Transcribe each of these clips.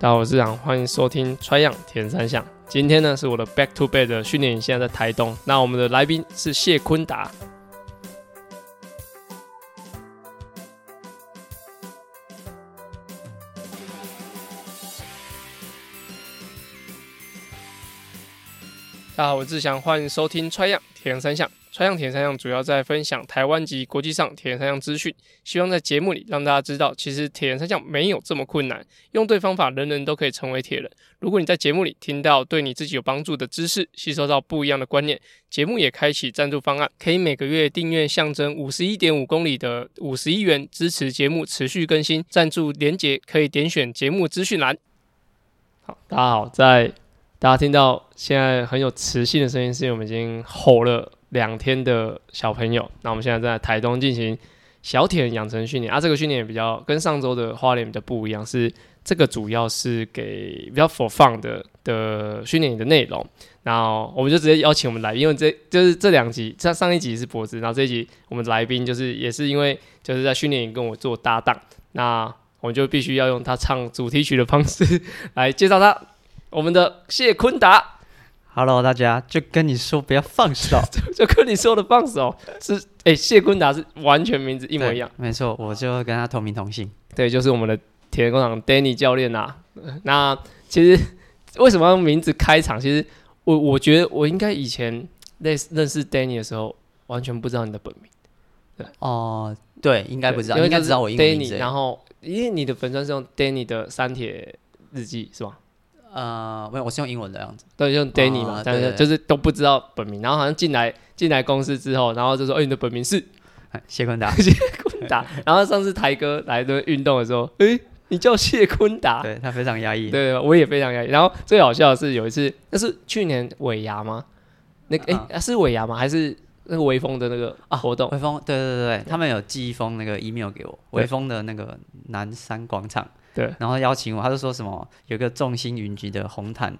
大家好，我是杨，欢迎收听 Try 样铁人三项。今天呢是我的 Back to Bed 训练营，现在在台东。那我们的来宾是谢坤达。大家好，我是志祥，欢迎收听 Try 样铁人三项。Try 样铁人三项主要在分享台湾及国际上铁人三项资讯，希望在节目里让大家知道，其实铁人三项没有这么困难，用对方法，人人都可以成为铁人。如果你在节目里听到对你自己有帮助的知识，吸收到不一样的观念，节目也开启赞助方案，可以每个月订阅象征五十一点五公里的五十一元，支持节目持续更新。赞助连结可以点选节目资讯栏。好，大家好，在大家听到现在很有磁性的声音，是因为我们已经吼了。两天的小朋友，那我们现在在台东进行小铁养成训练啊，这个训练也比较跟上周的花莲比较不一样，是这个主要是给比较 for fun 的的训练营的内容。然后我们就直接邀请我们来，因为这就是这两集，上上一集是博子，然后这一集我们来宾就是也是因为就是在训练营跟我做搭档，那我们就必须要用他唱主题曲的方式来介绍他，我们的谢坤达。Hello，大家就跟你说不要放手，就跟你说的放手是哎、欸，谢坤达是完全名字一模一样，没错，我就跟他同名同姓，对，就是我们的铁人工厂 Danny 教练呐、啊。那其实为什么用名字开场？其实我我觉得我应该以前认识认识 Danny 的时候，完全不知道你的本名。对哦，对，应该不知道，应该知道我英文名字。然后因为你的本身是用 Danny 的三铁日记是吧？呃，没有，我是用英文的样子，对，用 Danny 嘛，但是就是都不知道本名，然后好像进来进来公司之后，然后就说，哎，你的本名是 谢坤达，谢坤达。然后上次台哥来的运动的时候，哎，你叫谢坤达，对他非常压抑，对，我也非常压抑。然后最好笑的是有一次，那是去年尾牙吗？那个哎，是尾牙吗？还是那个微风的那个啊活动？微风，对对对对，他们有寄一封那个 email 给我，微风的那个南山广场。对，然后邀请我，他就说什么有个众星云集的红毯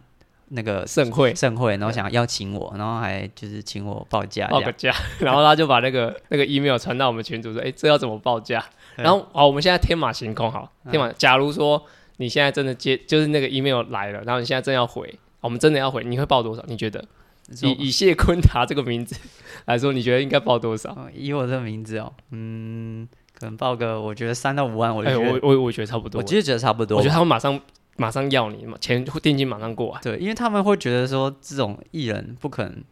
那个盛会盛会，然后想邀请我，然后还就是请我报价报个价，然后他就把那个那个 email 传到我们群组说，哎，这要怎么报价？然后好，我们现在天马行空，好，天马，假如说你现在真的接，就是那个 email 来了，然后你现在真要回，我们真的要回，你会报多少？你觉得？以以谢坤达这个名字来说，你觉得应该报多少？以我这个名字哦，嗯。可能报个，我觉得三到五万，我觉得、欸、我我我觉得差不多。我其实觉得差不多。我觉得他们马上马上要你嘛，钱定金马上过来。对，因为他们会觉得说，这种艺人不可能，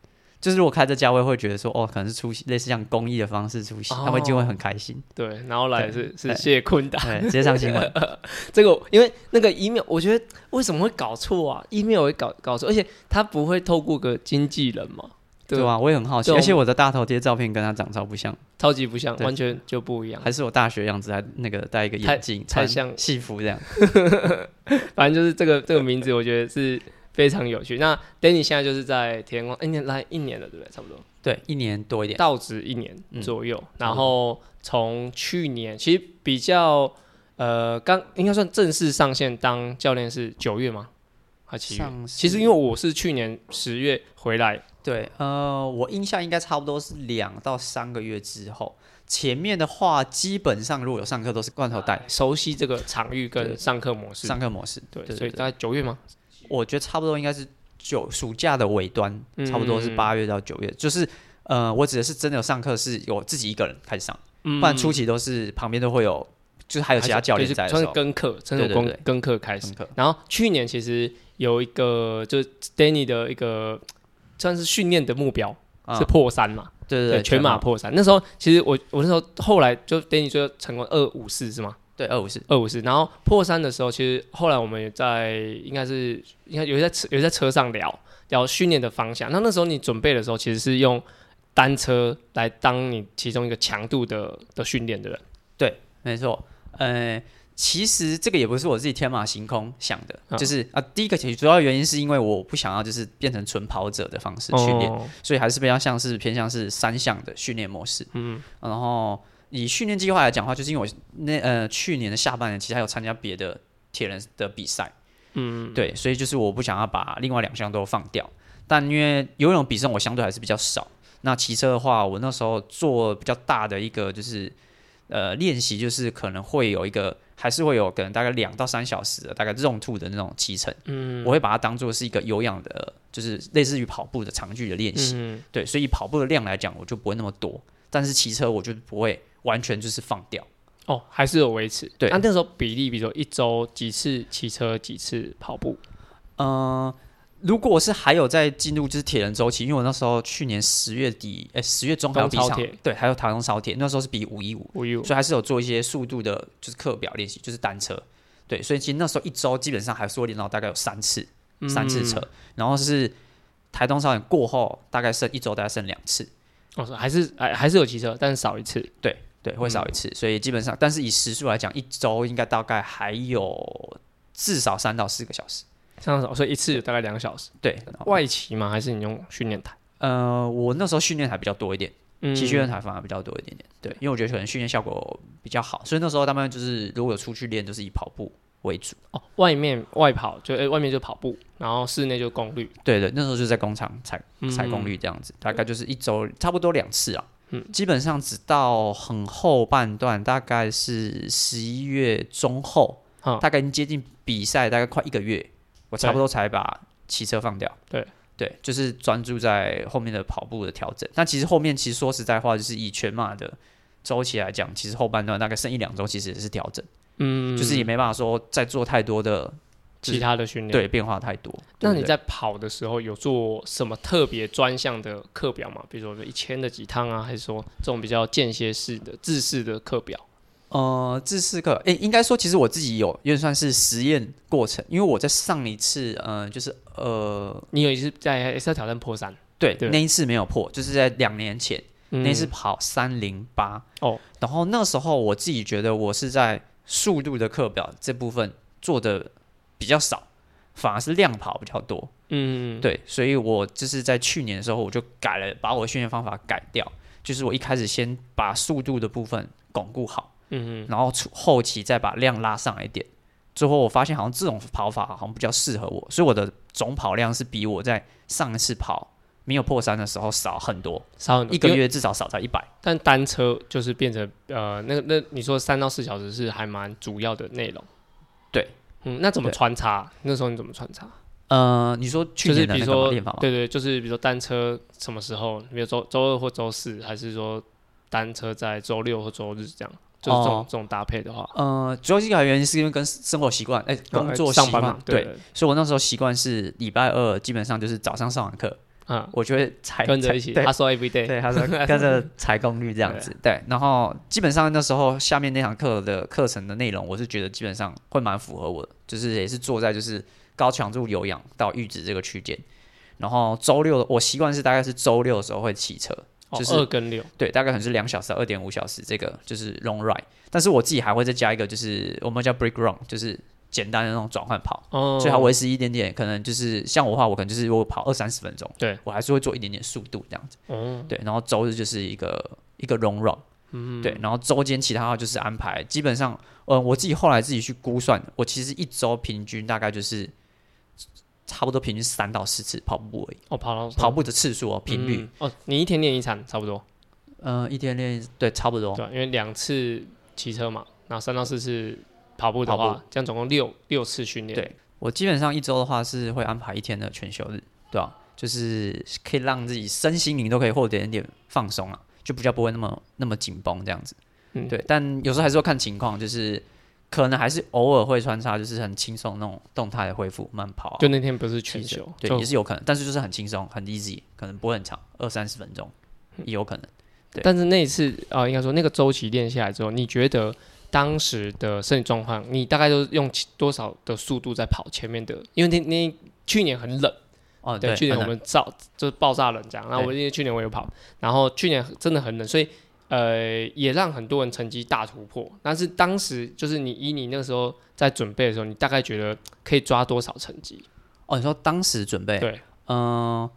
就是如果开这价位，会觉得说，哦，可能是出席类似像公益的方式出席，哦、他们就会很开心。对，然后来是是谢坤达，直接上新闻。这个因为那个 email，我觉得为什么会搞错啊？email 会搞搞错，而且他不会透过个经纪人嘛？对吧？我也很好奇，而且我的大头贴照片跟他长超不像，超级不像，完全就不一样。还是我大学样子，还那个戴一个眼镜，太像戏服这样。反正就是这个这个名字，我觉得是非常有趣。那 Danny 现在就是在铁人光，一年来一年了，对不对？差不多，对，一年多一点，到职一年左右。然后从去年，其实比较呃，刚应该算正式上线当教练是九月吗？还七月？其实因为我是去年十月回来。对，呃，我印象应该差不多是两到三个月之后。前面的话，基本上如果有上课，都是罐头带，熟悉这个场域跟上课模式。上课模式，对，对，所以大概九月吗？我觉得差不多应该是九暑假的尾端，嗯、差不多是八月到九月。就是，呃，我指的是真的有上课，是有自己一个人开始上，嗯、不然初期都是旁边都会有，就是还有其他教练在是跟课，真的跟跟课开始。然后去年其实有一个，就是 Danny 的一个。算是训练的目标是破三嘛？对对对，全马破三。那时候其实我我那时候后来就等你说成功二五四是吗？对，二五四二五四。然后破三的时候，其实后来我们也在应该是应该有在车有在车上聊聊训练的方向。那那时候你准备的时候，其实是用单车来当你其中一个强度的的训练的人。对，没错。呃。其实这个也不是我自己天马行空想的，哦、就是啊，第一个其实主要原因是因为我不想要就是变成纯跑者的方式训练，哦、所以还是比较像是偏向是三项的训练模式。嗯，然后以训练计划来讲的话，就是因为我那呃去年的下半年其实还有参加别的铁人的比赛，嗯，对，所以就是我不想要把另外两项都放掉。但因为游泳比赛我相对还是比较少，那骑车的话，我那时候做比较大的一个就是。呃练习，就是可能会有一个，还是会有可能大概两到三小时的大概 zone two 的那种骑乘。嗯，我会把它当做是一个有氧的，就是类似于跑步的长距的练习。嗯，对，所以跑步的量来讲，我就不会那么多，但是骑车我就不会完全就是放掉。哦，还是有维持。对，那那时候比例，比如说一周几次骑车，几次跑步？嗯、呃，如果是还有在进入就是铁人周期，因为我那时候去年十月底，哎、欸，十月中还有比赛，对，还有台中烧铁，那时候是比五一五，五一五，所以还是有做一些速度的，就是课表练习，就是单车。对，所以其实那时候一周基本上还是会练到大概有三次，嗯、三次车，然后是台东烧铁过后，大概剩一周大概剩两次。哦，还是还还是有骑车，但是少一次。对。对，会少一次，嗯、所以基本上，但是以时速来讲，一周应该大概还有至少三到四个小时，三到四，所以一次大概两个小时。对，外骑吗？还是你用训练台？呃，我那时候训练台比较多一点，骑训练台反而比较多一点点。对，因为我觉得可能训练效果比较好，所以那时候他们就是如果有出去练，就是以跑步为主。哦，外面外跑就诶，外面就跑步，然后室内就功率。对对，那时候就在工厂踩踩功率这样子，嗯、大概就是一周差不多两次啊。嗯，基本上直到很后半段，大概是十一月中后，嗯、大概接近比赛，大概快一个月，我差不多才把骑车放掉。对对，就是专注在后面的跑步的调整。但其实后面其实说实在话，就是以全马的周期来讲，其实后半段大概剩一两周，其实也是调整。嗯，就是也没办法说再做太多的。其他的训练对变化太多。那你在跑的时候有做什么特别专项的课表吗？比如说一千的几趟啊，还是说这种比较间歇式的自式的课表？呃，这四课，诶，应该说其实我自己有，因为算是实验过程。因为我在上一次，呃，就是呃，你有一次在 S 挑战破三，对，对那一次没有破，就是在两年前、嗯、那一次跑三零八哦。然后那时候我自己觉得我是在速度的课表这部分做的。比较少，反而是量跑比较多。嗯，对，所以我就是在去年的时候，我就改了，把我的训练方法改掉。就是我一开始先把速度的部分巩固好，嗯，然后后期再把量拉上来一点。最后我发现好像这种跑法好像比较适合我，所以我的总跑量是比我在上一次跑没有破三的时候少很多，少很多，一个月至少少在一百。但单车就是变成呃，那那你说三到四小时是还蛮主要的内容，对。嗯，那怎么穿插？那时候你怎么穿插？呃，你说去年的那个练法吗？对对，就是比如说单车什么时候？比如周周二或周四，还是说单车在周六或周日这样？就是这种、哦、这种搭配的话，呃，主要一个原因是因为跟生活习惯，哎、欸，工作习惯、欸、嘛，对，所以我那时候习惯是礼拜二基本上就是早上上完课。嗯，我就会踩跟着一起，他说 every day，对，他说跟着 踩功率这样子，对，然后基本上那时候下面那堂课的课程的内容，我是觉得基本上会蛮符合我的，就是也是坐在就是高强度有氧到阈值这个区间，然后周六我习惯是大概是周六的时候会骑车，就是二跟六，对，大概可能是两小时二点五小时这个就是 long ride，但是我自己还会再加一个就是我们叫 break run，就是。简单的那种转换跑，哦、最好维持一点点，可能就是像我的话，我可能就是如果跑二三十分钟，对。我还是会做一点点速度这样子，哦、对，然后周日就是一个一个 long run，嗯，对，然后周间其他的话就是安排，基本上，呃，我自己后来自己去估算，我其实一周平均大概就是差不多平均三到四次跑步而已，哦，跑到跑步的次数哦，频率、嗯，哦，你一天练一场差不多，嗯、呃，一天练对，差不多，对，因为两次骑车嘛，然后三到四次。跑步的话，步这样总共六六次训练。对，我基本上一周的话是会安排一天的全休日，对吧、啊？就是可以让自己身心灵都可以获得一点点放松啊，就比较不会那么那么紧绷这样子。嗯，对。但有时候还是要看情况，就是可能还是偶尔会穿插，就是很轻松那种动态的恢复慢跑、啊。就那天不是全休，对，也是有可能，但是就是很轻松，很 easy，可能不会很长，二三十分钟也有可能。对。但是那一次啊、呃，应该说那个周期练下来之后，你觉得？当时的身体状况，你大概都用多少的速度在跑前面的？因为那那去年很冷哦，对，去年我们造就是爆炸冷这样。然后我因为去年我有跑，然后去年真的很冷，所以呃也让很多人成绩大突破。但是当时就是你以你那个时候在准备的时候，你大概觉得可以抓多少成绩？哦，你说当时准备？对，嗯、呃。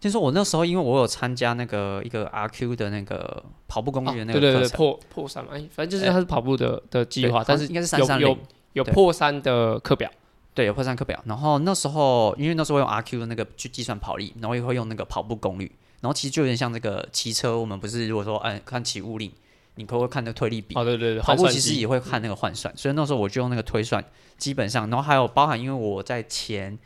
听说我那时候，因为我有参加那个一个 RQ 的那个跑步攻略那个课程，对对对，破破三嘛，反正就是它是跑步的的计划，但是应该是三三零，有有破三的课表，对，有破三课表。然后那时候，因为那时候用 RQ 的那个去计算跑力，然后也会用那个跑步功率，然后其实就有点像这个骑车，我们不是如果说按看起物力，你可不可以看那个推力比？哦，对对对，跑步其实也会看那个换算，所以那时候我就用那个推算，基本上，然后还有包含，因为我在前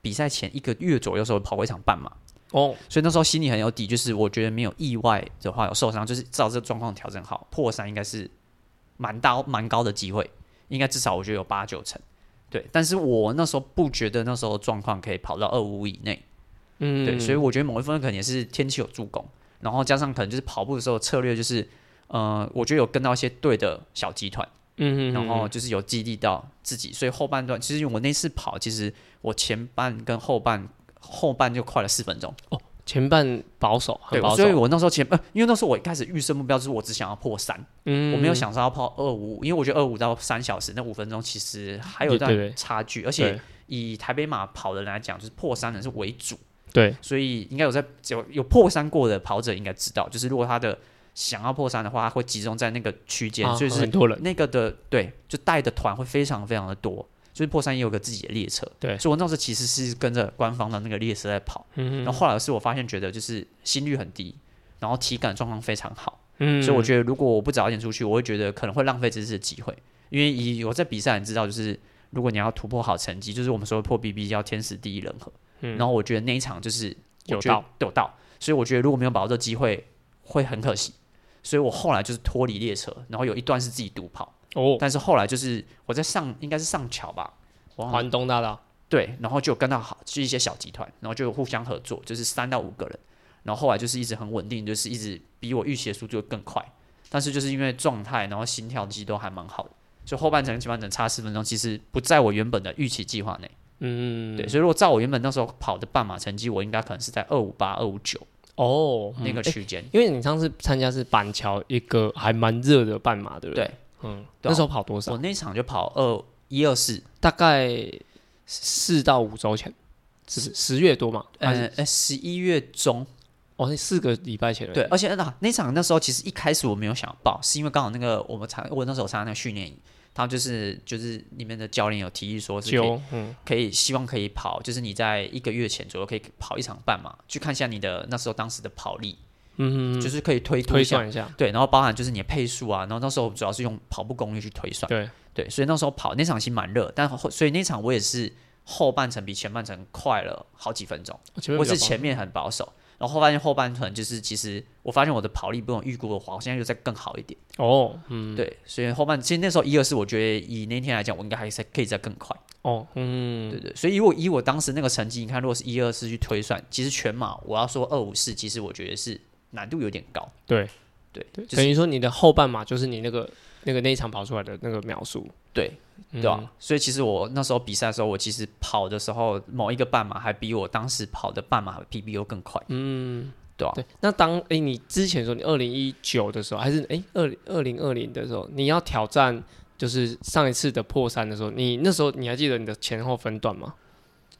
比赛前一个月左右的时候跑过一场半马，哦，所以那时候心里很有底，就是我觉得没有意外的话有受伤，就是照这个状况调整好，破三应该是蛮大蛮高的机会，应该至少我觉得有八九成。对，但是我那时候不觉得那时候状况可以跑到二五五以内，嗯，对，所以我觉得某一部分可能也是天气有助攻，然后加上可能就是跑步的时候策略就是，呃，我觉得有跟到一些对的小集团，嗯，然后就是有激励到自己，所以后半段其实我那次跑，其实我前半跟后半后半就快了四分钟。哦。前半保守，很保守，对，所以我那时候前，呃，因为那时候我一开始预设目标就是我只想要破三，嗯，我没有想说要跑二五五，因为我觉得二五到三小时那五分钟其实还有段差距，而且以台北马跑的人来讲，就是破三的是为主，对，所以应该有在有有破三过的跑者应该知道，就是如果他的想要破三的话，他会集中在那个区间，所以是很多人。那个的，对，就带的团会非常非常的多。就是破三也有个自己的列车，对，所以我那时候其实是跟着官方的那个列车在跑，嗯，然后后来是我发现觉得就是心率很低，然后体感状况非常好，嗯，所以我觉得如果我不早一点出去，我会觉得可能会浪费这次的机会，因为以我在比赛你知道，就是如果你要突破好成绩，就是我们说破 BB 要天时地利人和，嗯，然后我觉得那一场就是有到。有到，所以我觉得如果没有把握这个机会会很可惜，所以我后来就是脱离列车，然后有一段是自己独跑。哦，但是后来就是我在上，应该是上桥吧，环东大道，对，然后就跟到好，就一些小集团，然后就互相合作，就是三到五个人，然后后来就是一直很稳定，就是一直比我预期的速度更快，但是就是因为状态，然后心跳其实都还蛮好的，所以后半程基本上差十分钟，其实不在我原本的预期计划内，嗯，对，所以如果照我原本那时候跑的半马成绩，我应该可能是在二五八、二五九哦那个区间，因为你上次参加是板桥一个还蛮热的半马，对不对？对嗯，那时候跑多少？我那场就跑二一二四，大概四到五周前，是十月多嘛？呃，十一月中，哦，那四个礼拜前了。对，而且那那场那时候其实一开始我没有想要报，是因为刚好那个我们参我那时候参加那个训练营，他就是就是里面的教练有提议说是可以，嗯，可以希望可以跑，就是你在一个月前左右可以跑一场半马，去看一下你的那时候当时的跑力。嗯，就是可以推推算一下，对，然后包含就是你的配速啊，然后那时候主要是用跑步功率去推算，对。对，所以那时候跑那场其实蛮热，但后所以那场我也是后半程比前半程快了好几分钟，我是前面很保守，然后后发现后半程就是其实我发现我的跑力不用预估的话，我现在就再更好一点。哦，嗯，对，所以后半其实那时候一二四，我觉得以那天来讲，我应该还是可以再更快。哦，嗯，对对，所以以我以我当时那个成绩，你看如果是一二四去推算，其实全马我要说二五四，其实我觉得是。难度有点高，对。对对，等于说你的后半马就是你那个那个那一场跑出来的那个秒数，对对吧？嗯、所以其实我那时候比赛的时候，我其实跑的时候某一个半马还比我当时跑的半马 PB 又更快，嗯，对啊？对，那当哎、欸、你之前说你二零一九的时候，还是哎二二零二零的时候，你要挑战就是上一次的破三的时候，你那时候你还记得你的前后分段吗？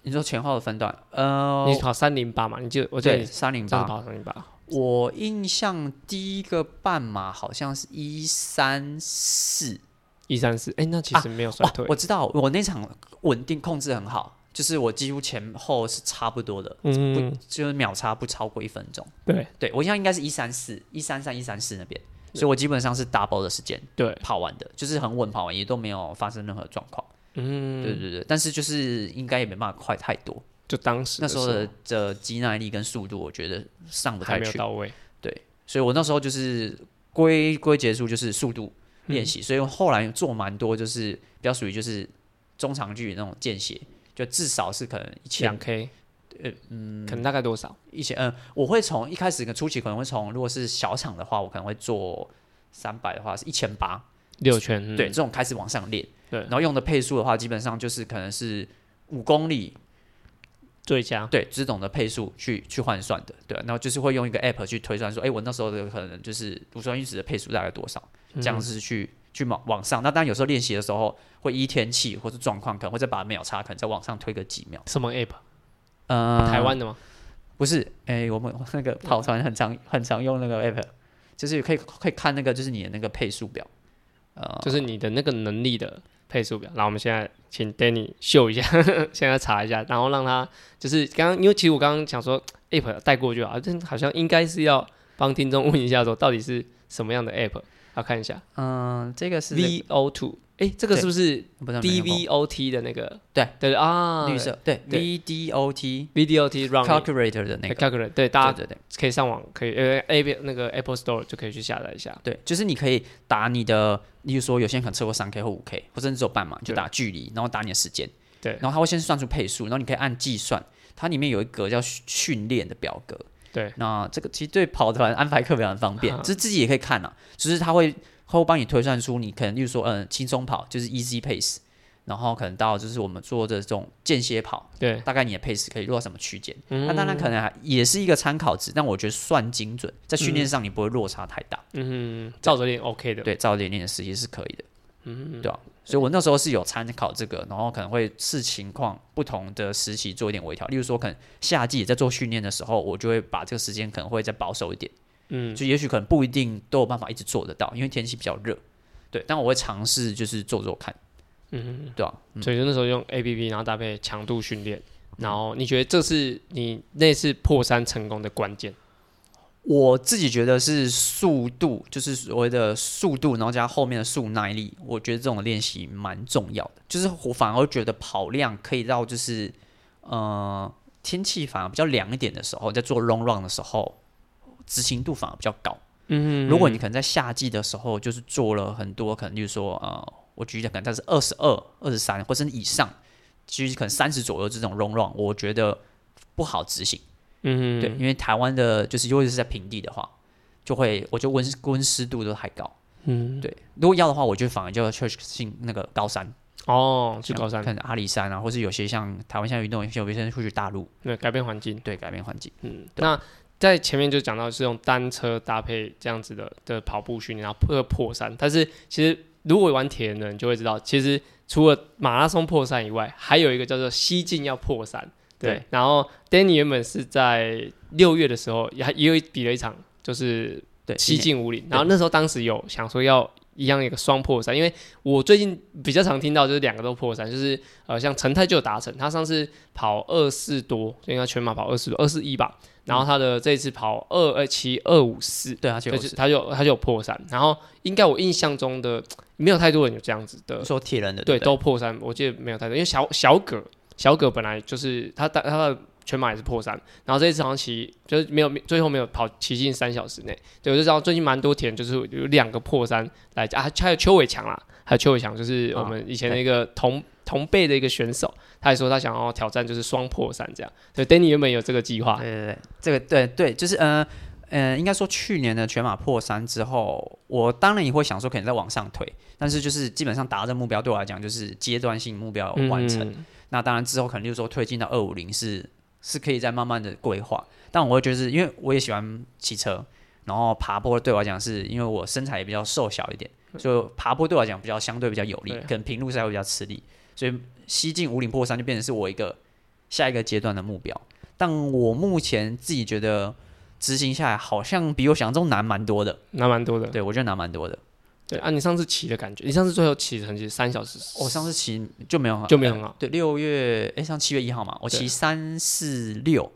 你说前后的分段，呃，你跑三零八嘛？你记得我记得三零八跑三零八。我印象第一个半马好像是一三四，一三四，哎，那其实没有衰退。我知道，我那场稳定控制很好，就是我几乎前后是差不多的，嗯，不就是秒差不超过一分钟。对，对我印象应该是一三四，一三三，一三四那边，所以我基本上是 double 的时间，对，跑完的，就是很稳，跑完也都没有发生任何状况。嗯，对对对，但是就是应该也没办法快太多。就当时那时候的的肌耐力跟速度，我觉得上不太去，到位。对，所以我那时候就是归归结束就是速度练习，嗯、所以后来做蛮多，就是比较属于就是中长距离那种间歇，就至少是可能一千两 K，呃嗯，可能大概多少？一千嗯，我会从一开始跟初期可能会从，如果是小场的话，我可能会做三百的话是一千八六圈，对，这种开始往上练，对，然后用的配速的话，基本上就是可能是五公里。最佳对，只懂得配速去去换算的，对，然后就是会用一个 app 去推算说，哎，我那时候的可能就是乳酸阈值的配速大概多少，这样子去去往往上。那当然有时候练习的时候会依天气或是状况，可能会再把秒差可能再往上推个几秒。什么 app？呃，台湾的吗？不是，哎，我们那个跑团很常很常用那个 app，就是可以可以看那个就是你的那个配速表，呃，就是你的那个能力的。配速表，然后我们现在请 Danny 秀一下，呵 呵现在查一下，然后让他就是刚刚，因为其实我刚刚想说 App 带过去啊，这好像应该是要帮听众问一下说到底是什么样的 App。要看一下。嗯，这个是 VO two，哎，这个是不是 DVOT 的那个？对对啊，绿色对 V D O T V D O T calculator 的那个 Calculator，对，大家对对可以上网可以呃 A 那个 Apple Store 就可以去下载一下。对，就是你可以打你的，例如说有些人可能测过三 K 或五 K，或者你只有半码，就打距离，然后打你的时间。对，然后它会先算出配速，然后你可以按计算。它里面有一个叫训练的表格。对，那这个其实对跑团安排课表很方便，就是自己也可以看啊。就是它会它会帮你推算出你可能，例如说，嗯，轻松跑就是 easy pace，然后可能到就是我们做的这种间歇跑，对，大概你的 pace 可以落到什么区间。那当然可能也是一个参考值，但我觉得算精准，在训练上你不会落差太大。嗯，照着练 OK 的，对，照着练练的实际是可以的。嗯，对吧？所以我那时候是有参考这个，然后可能会视情况不同的时期做一点微调。例如说，可能夏季也在做训练的时候，我就会把这个时间可能会再保守一点。嗯，就也许可能不一定都有办法一直做得到，因为天气比较热。对，但我会尝试就是做做看。嗯，对吧？所以就那时候用 APP，然后搭配强度训练，然后你觉得这是你那次破三成功的关键？我自己觉得是速度，就是所谓的速度，然后加后面的速耐力，我觉得这种练习蛮重要的。就是我反而觉得跑量可以到，就是呃天气反而比较凉一点的时候，在做 long run 的时候，执行度反而比较高。嗯，如果你可能在夏季的时候，就是做了很多，可能就是说呃，我举例可能它是二十二、二十三或者以上，其实可能三十左右这种 long run，我觉得不好执行。嗯，对，因为台湾的，就是尤其是在平地的话，就会，我觉得温温湿度都太高。嗯，对，如果要的话，我就反而就要去进那个高山。哦，去高山，看阿里山啊，或是有些像台湾像运动，有些人会去大陆，对，改变环境，对，改变环境。嗯，对那在前面就讲到是用单车搭配这样子的的跑步训练，然后破破山。但是其实如果玩铁人的人就会知道，其实除了马拉松破山以外，还有一个叫做西进要破山。对，然后 Danny 原本是在六月的时候也也有比了一场，就是对西进五岭，然后那时候当时有想说要一样一个双破三，因为我最近比较常听到就是两个都破三，就是呃像陈泰就有达成，他上次跑二四多，应该全马跑二四多二四一吧，然后他的这一次跑二二七二五四，对，他就他就他就有破三，然后应该我印象中的没有太多人有这样子的说铁人的对都破三，我记得没有太多，因为小小葛。小葛本来就是他，他他的全马也是破三，然后这一次好像骑就是没有最后没有跑骑进三小时内，对，我就知道最近蛮多田就是有两个破三来啊，还有邱伟强啦，还有邱伟强就是我们以前的一个同、哦、同辈的一个选手，他也说他想要挑战就是双破三这样，对，Danny 原本有这个计划，对对对，这个对对，就是呃呃，应该说去年的全马破三之后，我当然也会想说可能再往上推，但是就是基本上达到这目标对我来讲就是阶段性目标完成。嗯。那当然之后可能就是说推进到二五零是是可以再慢慢的规划，但我会觉得是因为我也喜欢骑车，然后爬坡对我来讲是因为我身材也比较瘦小一点，所以爬坡对我来讲比较相对比较有利，可能平路赛会比较吃力，所以西进五岭破山就变成是我一个下一个阶段的目标。但我目前自己觉得执行下来好像比我想象中难蛮多的，难蛮多的，对我觉得难蛮多的。对啊，你上次骑的感觉，你上次最后骑的成绩三小时，我上次骑就没有好，就没有很好。对，六月哎，像七月一号嘛，我骑三四六，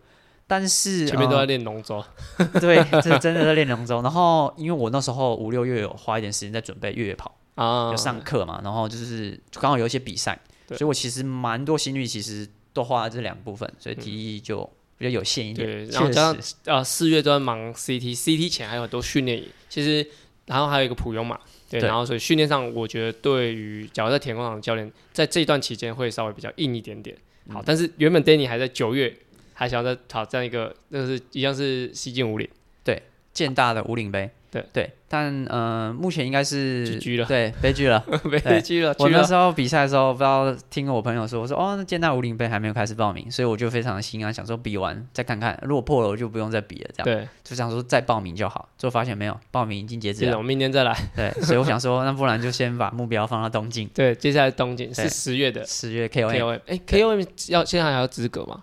但是前面都在练龙舟，对，这真的在练龙舟。然后因为我那时候五六月有花一点时间在准备越野跑啊，有上课嘛，然后就是刚好有一些比赛，所以我其实蛮多心率其实都花在这两部分，所以体力就比较有限一点。对，然后加上呃四月都在忙 CT，CT 前还有很多训练，其实然后还有一个普悠玛。对，然后所以训练上，我觉得对于假如在田径场的教练，在这一段期间会稍微比较硬一点点。好，但是原本 Danny 还在九月，还想要再挑战一个，那是一样是西进五岭，对，建大的五岭杯。对对，但呃，目前应该是 对悲剧了，悲剧了。我那时候比赛的时候，不知道听我朋友说，我说哦，那建大五零杯还没有开始报名，所以我就非常的心安，想说比完再看看，如果破了我就不用再比了，这样。对，就想说再报名就好，最后发现没有，报名已经截止了，我明年再来。对，所以我想说，那不然就先把目标放到东京。对，接下来东京是十月的，十月 KOM。KOM，哎，KOM 要现在还要资格吗？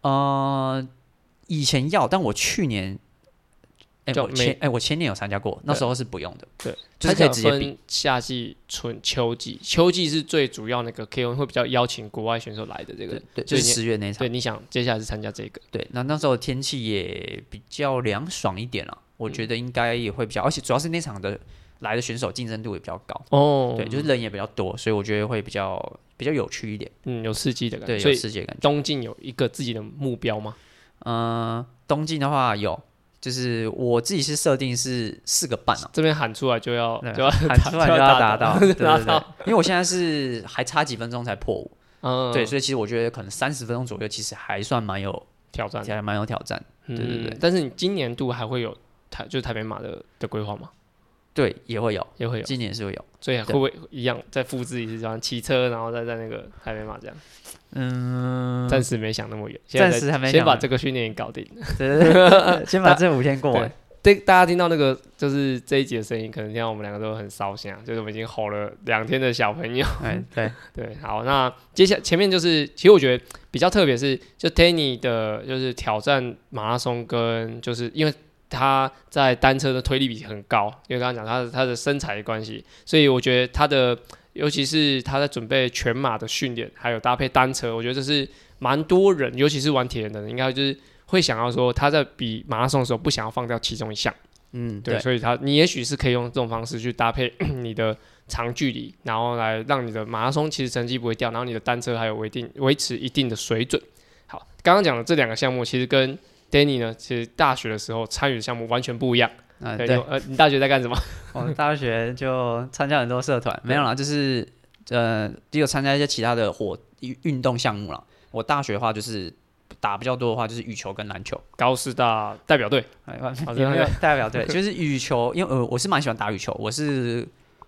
呃，以前要，但我去年。哎，我前哎，我前年有参加过，那时候是不用的。对，就是可以直接比夏季、春秋季，秋季是最主要那个 KOM 会比较邀请国外选手来的这个。对，就是十月那场。对，你想接下来是参加这个？对，那那时候天气也比较凉爽一点了，我觉得应该也会比较，而且主要是那场的来的选手竞争度也比较高。哦，对，就是人也比较多，所以我觉得会比较比较有趣一点。嗯，有刺激的感觉。对，有刺激的感觉。东晋有一个自己的目标吗？嗯、呃，东晋的话有。就是我自己是设定是四个半啊，这边喊出来就要就要喊出来就要达到，对对对，达 到。因为我现在是还差几分钟才破五，嗯，对，所以其实我觉得可能三十分钟左右其实还算蛮有挑战，还蛮有挑战，对对对。但是你今年度还会有台就是台北马的的规划吗？对，也会有，也会有，今年是会有，所以会不会一样再复制一次，这样骑车然后再在那个台北马这样？嗯，暂时没想那么远，暂时还没先把这个训练搞定，对对对，先把这五天过完。对，大家听到那个就是这一集的声音，可能听到我们两个都很烧心啊，就是我们已经吼了两天的小朋友。哎，对。对，好，那接下来前面就是，其实我觉得比较特别是，就 Tanny 的，就是挑战马拉松跟就是因为他在单车的推力比很高，因为刚刚讲他的他的身材的关系，所以我觉得他的尤其是他在准备全马的训练，还有搭配单车，我觉得这是蛮多人，尤其是玩铁人的人，应该就是。会想要说他在比马拉松的时候不想要放掉其中一项，嗯，对，对所以他你也许是可以用这种方式去搭配 你的长距离，然后来让你的马拉松其实成绩不会掉，然后你的单车还有维定维持一定的水准。好，刚刚讲的这两个项目其实跟 Danny 呢，其实大学的时候参与的项目完全不一样。嗯，对，对呃，你大学在干什么？我大学就参加很多社团，没有啦，就是呃，只有参加一些其他的活运动项目了。我大学的话就是。打比较多的话，就是羽球跟篮球。高师大代表队，有没有 代表队？就是羽球，因为呃，我是蛮喜欢打羽球。我是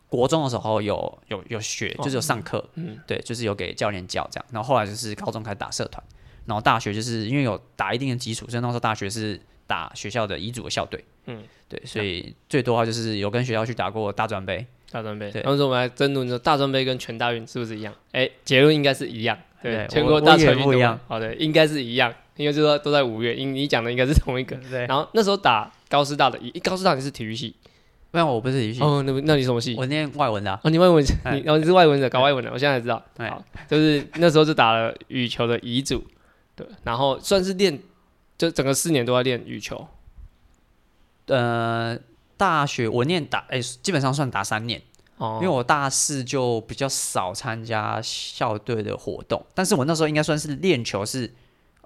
国中的时候有有有学，就是有上课，嗯，对，就是有给教练教这样。然后后来就是高中开始打社团，然后大学就是因为有打一定的基础，所以那时候大学是打学校的乙组的校队，嗯，对，所以最多的话就是有跟学校去打过大专杯，大专杯。对，然后说我们来争论说大专杯跟全大运是不是一样？哎，结论应该是一样。对，全国大全运不一样。好的，应该是一样，因为就是说都在五月。因你讲的应该是同一个。对。然后那时候打高师大的，高师大你是体育系？没有，我不是体育系。哦，那那你什么系？我念外文的。哦，你外文，你哦你是外文的，搞外文的。我现在才知道。好，就是那时候就打了羽球的乙组，对，然后算是练，就整个四年都在练羽球。呃，大学我念打，哎，基本上算打三年。哦因为我大四就比较少参加校队的活动，但是我那时候应该算是练球是，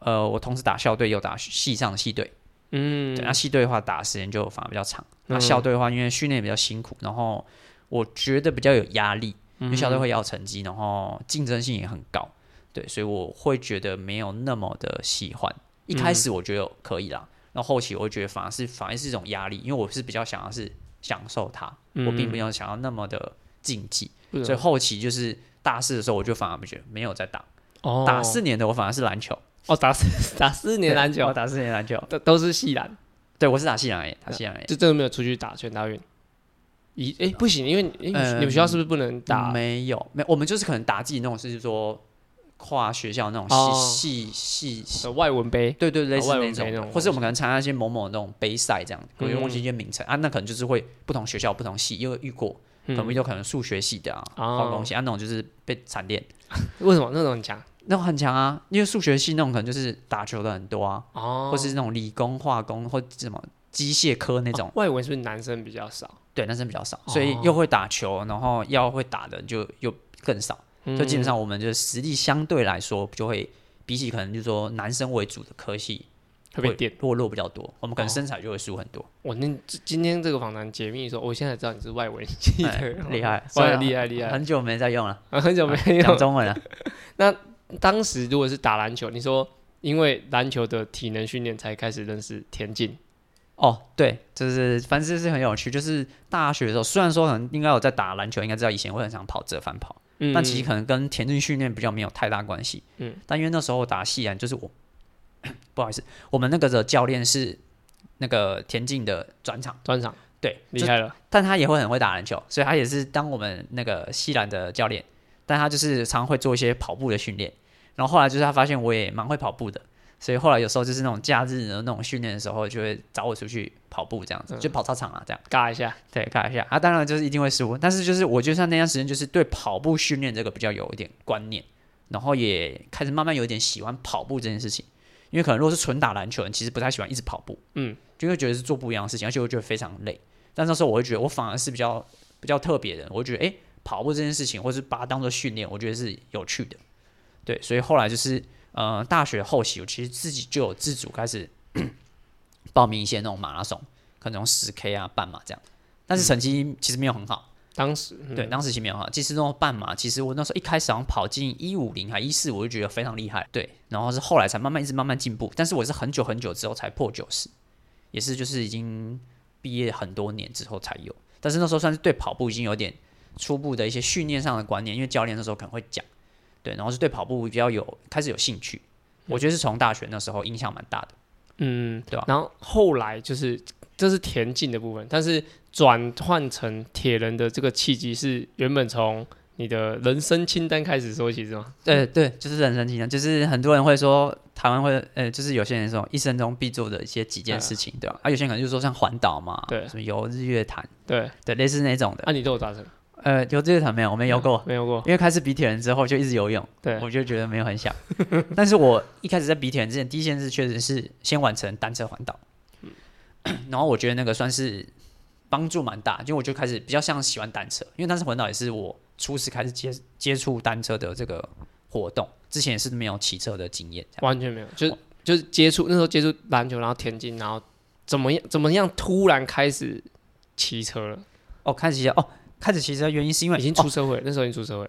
呃，我同时打校队又打系上的系队，嗯，对，那系队的话打的时间就反而比较长，那校队的话因为训练比较辛苦，然后我觉得比较有压力，因为校队会要成绩，然后竞争性也很高，对，所以我会觉得没有那么的喜欢。一开始我觉得可以啦，然后后期我会觉得反而是反而是一种压力，因为我是比较想要是。享受它，我并没有想要那么的竞技，嗯、所以后期就是大四的时候，我就反而不觉得没有在打。哦，打四年的我反而是篮球。哦，打四打四年篮球，我打四年篮球，都都是系篮。对，我是打系篮诶，打系篮诶，就真的没有出去打全大运。咦，哎，不行，因为你们学校是不是不能打？嗯、没有，没有，我们就是可能打自己那种，是说。跨学校那种系系系外文杯，对对，类似那种，或是我们可能参加一些某某那种杯赛这样，可能忘记一些名称啊，那可能就是会不同学校不同系，因为遇过，可能就可能数学系的啊，化工系啊那种就是被惨练。为什么？那种很强？那种很强啊，因为数学系那种可能就是打球的很多啊，或是那种理工化工或什么机械科那种。外文是不是男生比较少？对，男生比较少，所以又会打球，然后要会打的就又更少。就基本上，我们就实力相对来说，就会比起可能就是说男生为主的科系，会变弱弱比较多。我们可能身材就会输很多。我那今天这个访谈解密的时候，我现在知道你是外文系的，厉害，厉害厉害。很久没在用了，很久没讲中文了。那当时如果是打篮球，你说因为篮球的体能训练才开始认识田径。哦，对，就是反正是很有趣。就是大学的时候，虽然说可能应该有在打篮球，应该知道以前会很常跑折返跑。但其实可能跟田径训练比较没有太大关系。嗯，但因为那时候打西篮，就是我 不好意思，我们那个的教练是那个田径的转场，专场对，厉害了。但他也会很会打篮球，所以他也是当我们那个西兰的教练。但他就是常会做一些跑步的训练。然后后来就是他发现我也蛮会跑步的。所以后来有时候就是那种假日的那种训练的时候，就会找我出去跑步这样子，就跑操场啊这样，尬一下，对，尬一下啊。当然就是一定会输，但是就是我觉得那段时间就是对跑步训练这个比较有一点观念，然后也开始慢慢有一点喜欢跑步这件事情。因为可能如果是纯打篮球，其实不太喜欢一直跑步，嗯，就会觉得是做不一样的事情，而且我觉得非常累。但那时候我会觉得我反而是比较比较特别的，我会觉得哎、欸，跑步这件事情，或是把它当做训练，我觉得是有趣的。对，所以后来就是呃，大学后期，我其实自己就有自主开始 报名一些那种马拉松，可能十 K 啊、半马这样，但是成绩其实没有很好。当时、嗯、对，当时其实没有很好。其实那种半马，其实我那时候一开始好像跑进一五零还一四，我就觉得非常厉害。对，然后是后来才慢慢一直慢慢进步，但是我是很久很久之后才破九十，也是就是已经毕业很多年之后才有。但是那时候算是对跑步已经有点初步的一些训练上的观念，因为教练那时候可能会讲。对，然后是对跑步比较有开始有兴趣，我觉得是从大学那时候影响蛮大的，嗯，对吧？然后后来就是这是田径的部分，但是转换成铁人的这个契机是原本从你的人生清单开始说起是吗？对对，就是人生清单，就是很多人会说台湾会呃，就是有些人说一生中必做的一些几件事情，对吧？啊，有些人可能就是说像环岛嘛，对，什么游日月潭，对对，类似那种的，啊，你都有达成。呃，游这个团没有，我没游过，没游过，因为开始比铁人之后就一直游泳，对，我就觉得没有很想。但是我一开始在比铁人之前，第一件事确实是先完成单车环岛，嗯，然后我觉得那个算是帮助蛮大，就我就开始比较像喜欢单车，因为单车环岛也是我初次开始接接触单车的这个活动，之前也是没有骑车的经验，完全没有，就是就是接触那时候接触篮球，然后田径，然后怎么样怎么样突然开始骑车了？哦，开始骑车哦。开始骑车原因是因为已经出社会，哦，那时候已经出社会。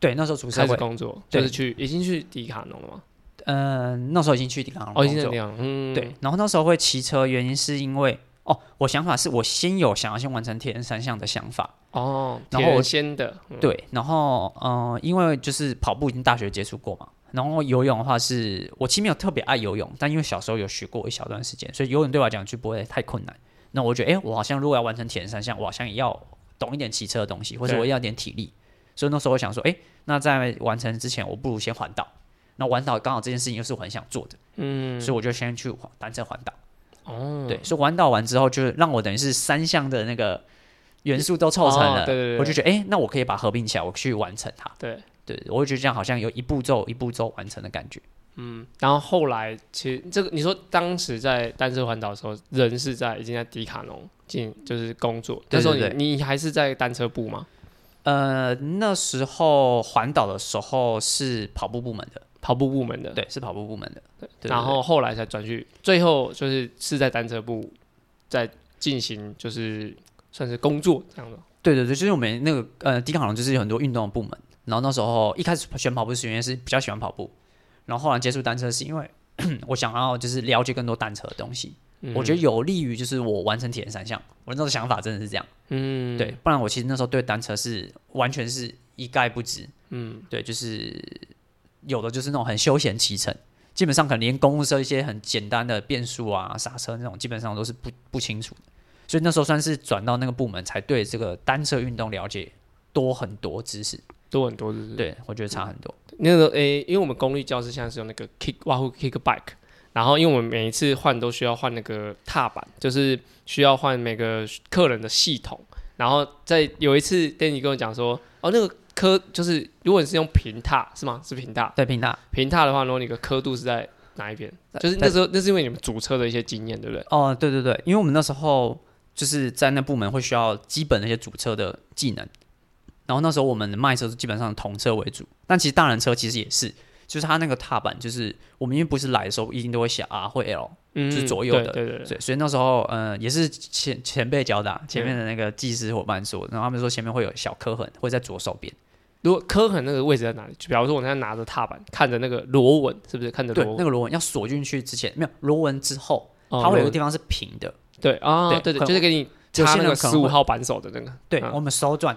对，那时候出社会工作，就是去已经去迪卡侬了吗？呃，那时候已经去迪卡侬哦，已经这样。嗯，对。然后那时候会骑车，原因是因为哦，我想法是我先有想要先完成铁人三项的想法哦，然后我先的、嗯、对，然后嗯、呃，因为就是跑步已经大学接触过嘛，然后游泳的话是我其实没有特别爱游泳，但因为小时候有学过一小段时间，所以游泳对我来讲就不会太困难。那我觉得，哎，我好像如果要完成铁人三项，我好像也要。懂一点骑车的东西，或者我要点体力，所以那时候我想说，哎、欸，那在完成之前，我不如先环岛。那环岛刚好这件事情又是我很想做的，嗯，所以我就先去单车环岛。哦，对，所以环岛完之后，就让我等于是三项的那个元素都凑成了。哦、对，对，对，我就觉得，哎、欸，那我可以把合并起来，我去完成它。对，对，我会觉得这样好像有一步骤一步骤完成的感觉。嗯，然后后来其实这个你说当时在单车环岛的时候，人是在已经在迪卡侬进就是工作，那时候你你还是在单车部吗？呃，那时候环岛的时候是跑步部门的，跑步部门的，对，是跑步部门的。对，对，然后后来才转去，最后就是是在单车部在进行就是算是工作这样的。对对对，就是我们那个呃迪卡侬就是有很多运动的部门，然后那时候一开始选跑步是因为是比较喜欢跑步。然后后来接触单车是因为 我想要就是了解更多单车的东西，嗯、我觉得有利于就是我完成铁人三项。我那时候想法真的是这样，嗯，对，不然我其实那时候对单车是完全是一概不知，嗯，对，就是有的就是那种很休闲骑乘，基本上可能连公路车一些很简单的变速啊、刹车那种，基本上都是不不清楚的。所以那时候算是转到那个部门，才对这个单车运动了解多很多知识。多很多，知识对，我觉得差很多。嗯、那个诶、欸，因为我们公立教室现在是用那个 Kick Wahoo Kick Bike，然后因为我们每一次换都需要换那个踏板，就是需要换每个客人的系统。然后在有一次，Danny 跟我讲说，哦，那个刻就是如果你是用平踏是吗？是平踏？对，平踏。平踏的话，如果你的刻度是在哪一边？就是那时候那是因为你们组车的一些经验，对不对？哦，对对对，因为我们那时候就是在那部门会需要基本的一些组车的技能。然后那时候我们的卖车是基本上同车为主，但其实大人车其实也是，就是它那个踏板，就是我们因为不是来的时候一定都会写 R 或 L，嗯，就是左右的，对对对，对，所以那时候呃也是前前辈教的，前面的那个技师伙伴说，然后他们说前面会有小磕痕，会在左手边。如果磕痕那个位置在哪里？就比方说我现在拿着踏板，看着那个螺纹，是不是看着螺纹？那个螺纹要锁进去之前，没有螺纹之后，它会有一个地方是平的，对啊，对对，就是给你插那个十五号扳手的那个，对我们手转。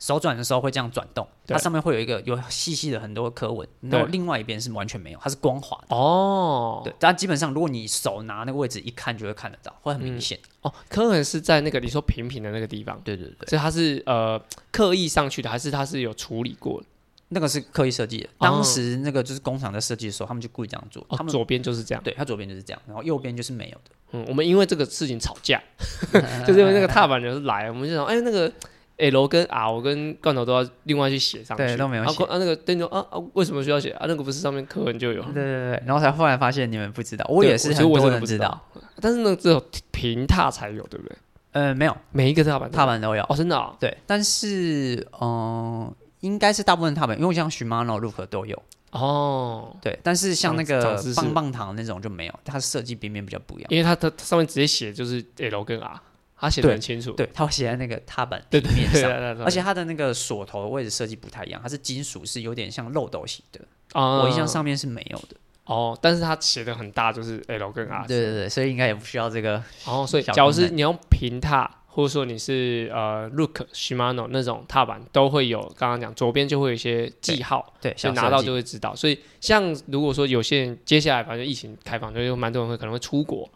手转的时候会这样转动，它上面会有一个有细细的很多刻纹，然后另外一边是完全没有，它是光滑的。哦，对，但基本上如果你手拿那个位置一看就会看得到，会很明显。哦，刻纹是在那个你说平平的那个地方。对对对，所以它是呃刻意上去的，还是它是有处理过的？那个是刻意设计的，当时那个就是工厂在设计的时候，他们就故意这样做。他们左边就是这样，对，它左边就是这样，然后右边就是没有的。嗯，我们因为这个事情吵架，就是因为那个踏板就是来，我们就想，哎，那个。L 跟 R 我跟罐头都要另外去写上去，对，都没有写。啊，那个灯就啊啊，为什么需要写啊？那个不是上面课文就有？对对对，然后才后来发现你们不知道，我也是，其实我不知道。但是那个只有平踏才有，对不对？呃，没有，每一个踏板踏板都有哦，真的啊。对，但是嗯，应该是大部分踏板，因为像 Shimano、Look 都有哦。对，但是像那个棒棒糖那种就没有，它设计边边比较不一样，因为它它上面直接写就是 L 跟 R，它写的很清楚。对，它会写在那个踏板底面上，而且它的那个锁头的位置设计不太一样，它是金属，是有点像漏斗型的。我印象上面是没有的。哦，但是它写的很大，就是 L 跟 R。对对对，所以应该也不需要这个。哦，所以假如是你用平踏，或者说你是呃 Look Shimano 那种踏板，都会有刚刚讲左边就会有一些记号，对，所以拿到就会知道。所以像如果说有些人接下来反正疫情开放，就有蛮多人会可能会出国，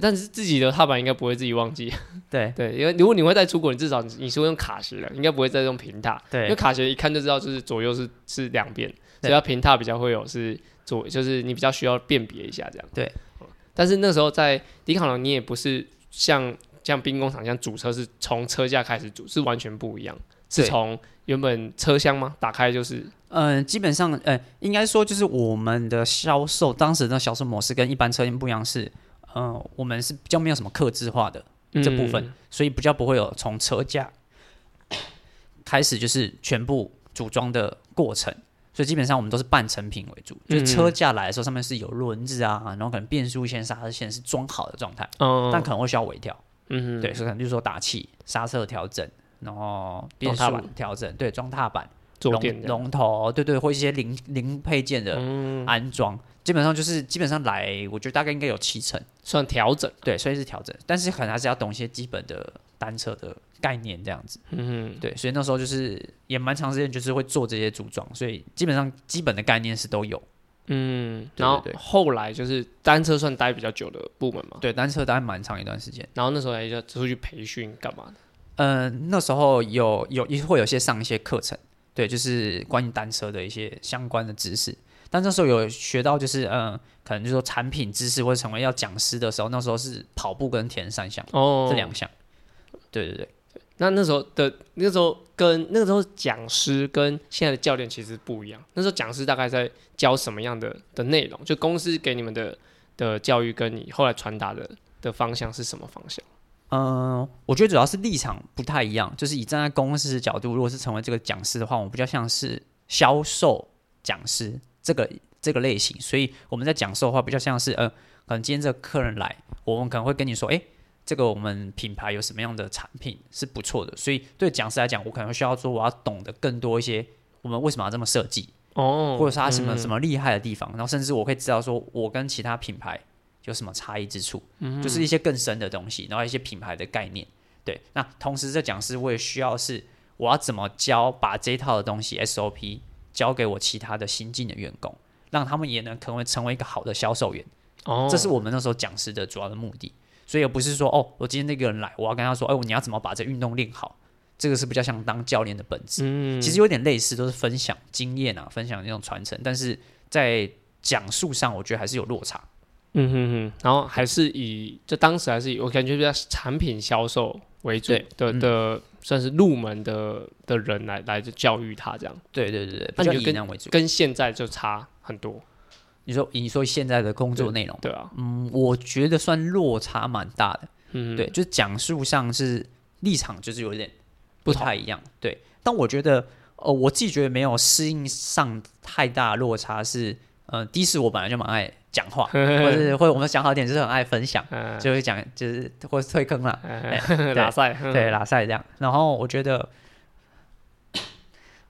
但是自己的踏板应该不会自己忘记。对对，因为如果你会带出国，你至少你是会用卡鞋的，应该不会再用平踏。对，因为卡鞋一看就知道就是左右是是两边，所以要平踏比较会有是。左就是你比较需要辨别一下这样，对、嗯。但是那时候在迪卡侬，你也不是像像兵工厂，像主车是从车架开始组，是完全不一样。是从原本车厢吗？打开就是，嗯，基本上，呃，应该说就是我们的销售当时的销售模式跟一般车型不一样，是，嗯，我们是比较没有什么克制化的这部分，嗯、所以比较不会有从车架开始就是全部组装的过程。所以基本上我们都是半成品为主，就是车架来的时候上面是有轮子啊，然后可能变速线、刹车线是装好的状态，但可能会需要微调，嗯。对，所以可能就是说打气、刹车调整，然后变速调整，对，装踏板、龙龙头，对对，或一些零零配件的安装，基本上就是基本上来，我觉得大概应该有七成。算调整，对，所以是调整，但是可能还是要懂一些基本的单车的。概念这样子，嗯，对，所以那时候就是也蛮长时间，就是会做这些组装，所以基本上基本的概念是都有，嗯，然后后来就是单车算待比较久的部门嘛，对，单车待蛮长一段时间，然后那时候还要出去培训干嘛的？嗯、呃，那时候有有一会有些上一些课程，对，就是关于单车的一些相关的知识，但那时候有学到就是嗯、呃，可能就是说产品知识或者成为要讲师的时候，那时候是跑步跟田三项哦，这两项，对对对。那那时候的那时候跟那个时候讲师跟现在的教练其实不一样。那时候讲师大概在教什么样的的内容？就公司给你们的的教育，跟你后来传达的的方向是什么方向？嗯，我觉得主要是立场不太一样。就是以站在公司的角度，如果是成为这个讲师的话，我们比较像是销售讲师这个这个类型。所以我们在讲授的话，比较像是呃，可能今天这个客人来，我们可能会跟你说，哎。这个我们品牌有什么样的产品是不错的，所以对讲师来讲，我可能需要说我要懂得更多一些，我们为什么要这么设计哦，或者是他什么什么厉害的地方，然后甚至我可以知道说我跟其他品牌有什么差异之处，就是一些更深的东西，然后一些品牌的概念。对，那同时这讲师我也需要是我要怎么教，把这一套的东西 SOP 教给我其他的新进的员工，让他们也能成为成为一个好的销售员。哦，这是我们那时候讲师的主要的目的。所以也不是说哦，我今天那个人来，我要跟他说，哎，你要怎么把这运动练好？这个是比较像当教练的本质。嗯，其实有点类似，都是分享经验啊，分享那种传承。但是在讲述上，我觉得还是有落差。嗯哼哼，然后还是以就当时还是以我感觉比较产品销售为主的的，算是入门的的人来来教育他这样。对对对那样为主，跟现在就差很多。你说，你说现在的工作内容，对啊，嗯，我觉得算落差蛮大的，嗯，对，就是讲述上是立场就是有点不太一样，对，但我觉得，呃，我自己觉得没有适应上太大落差是，呃，第一是我本来就蛮爱讲话，或者是或者我们讲好点就是很爱分享，就会讲就是或是退坑了，拉塞，对，拉塞这样，然后我觉得。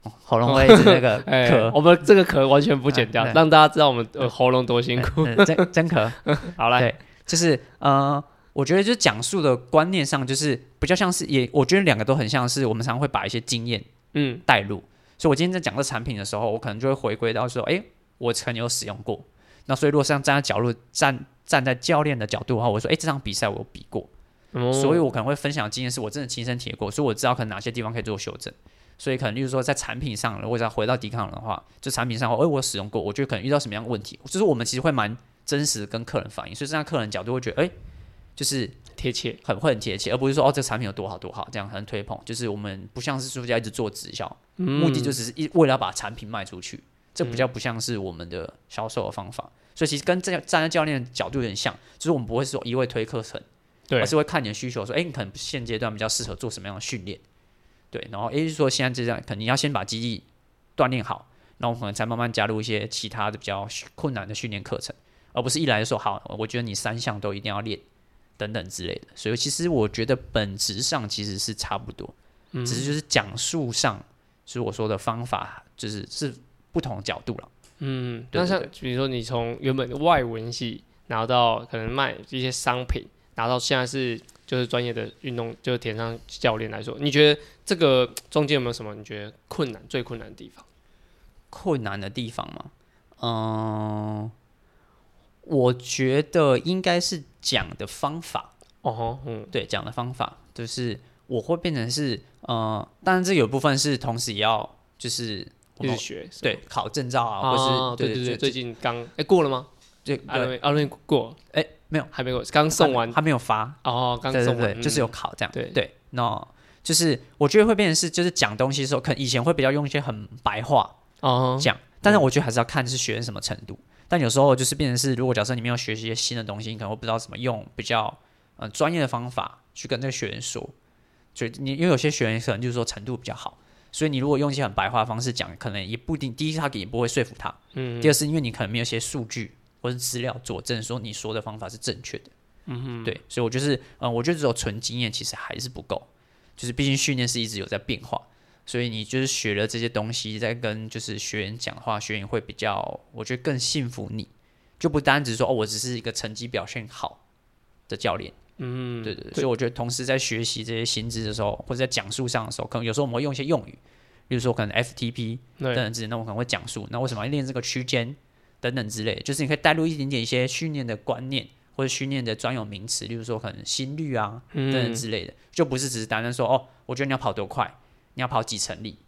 喉咙会是那个壳，我们这个壳完全不剪掉，让大家知道我们喉咙多辛苦。真真壳，好了，对，就是呃，我觉得就是讲述的观念上，就是比较像是也，我觉得两个都很像是我们常常会把一些经验嗯带入。所以我今天在讲这产品的时候，我可能就会回归到说，哎，我曾经有使用过。那所以如果像站在角度站站在教练的角度的话，我说，哎，这场比赛我有比过，所以我可能会分享的经验是我真的亲身体验过，所以我知道可能哪些地方可以做修正。所以可能就是说，在产品上，如果要回到抵抗的话，就产品上，哎，我使用过，我觉得可能遇到什么样的问题，就是我们其实会蛮真实跟客人反映，所以站在客人角度会觉得，哎，就是贴切，很会很贴切，而不是说哦，这个产品有多好多好，这样很推捧，就是我们不像是书家一直做直销，嗯、目的就只是一为了要把产品卖出去，这比较不像是我们的销售的方法。所以其实跟这站在教练的角度有点像，就是我们不会说一味推课程，对，而是会看你的需求，说，哎、欸，你可能现阶段比较适合做什么样的训练，对，然后也就是说现在这样，可能你要先把肌力锻炼好，然后可能才慢慢加入一些其他的比较困难的训练课程，而不是一来就说好，我觉得你三项都一定要练等等之类的。所以其实我觉得本质上其实是差不多，嗯、只是就是讲述上，就是我说的方法，就是是不同的角度了。嗯，那像比如说你从原本的外文系拿到可能卖一些商品，拿到现在是就是专业的运动就是田上教练来说，你觉得这个中间有没有什么你觉得困难最困难的地方？困难的地方吗？嗯、呃，我觉得应该是讲的方法哦，嗯，对，讲的方法就是我会变成是呃，当然这有部分是同时也要就是。一直学对考证照啊，或是对对对，最近刚哎过了吗？对，阿伦阿伦过哎没有还没过，刚送完还没有发哦，刚送完就是有考这样对对，那就是我觉得会变成是就是讲东西的时候，可能以前会比较用一些很白话哦讲，但是我觉得还是要看是学生什么程度，但有时候就是变成是如果假设你没有学习一些新的东西，你可能会不知道怎么用比较嗯专业的方法去跟这个学员说，所以你因为有些学员可能就是说程度比较好。所以你如果用一些很白话的方式讲，可能也不一定。第一，他也不会说服他。嗯。第二是因为你可能没有一些数据或者资料佐证，说你说的方法是正确的。嗯哼。对，所以我就是，嗯，我觉得只有纯经验其实还是不够。就是毕竟训练是一直有在变化，所以你就是学了这些东西，在跟就是学员讲话，学员会比较，我觉得更信服你，就不单只是说哦，我只是一个成绩表现好的教练。嗯，对对对，所以我觉得同时在学习这些新知的时候，或者在讲述上的时候，可能有时候我们会用一些用语，比如说可能 FTP 等等之类，那我可能会讲述，那为什么要练这个区间等等之类，就是你可以带入一点点一些训练的观念或者训练的专有名词，例如说可能心率啊等等之类的，就不是只是单单说哦，我觉得你要跑多快，你要跑几成力，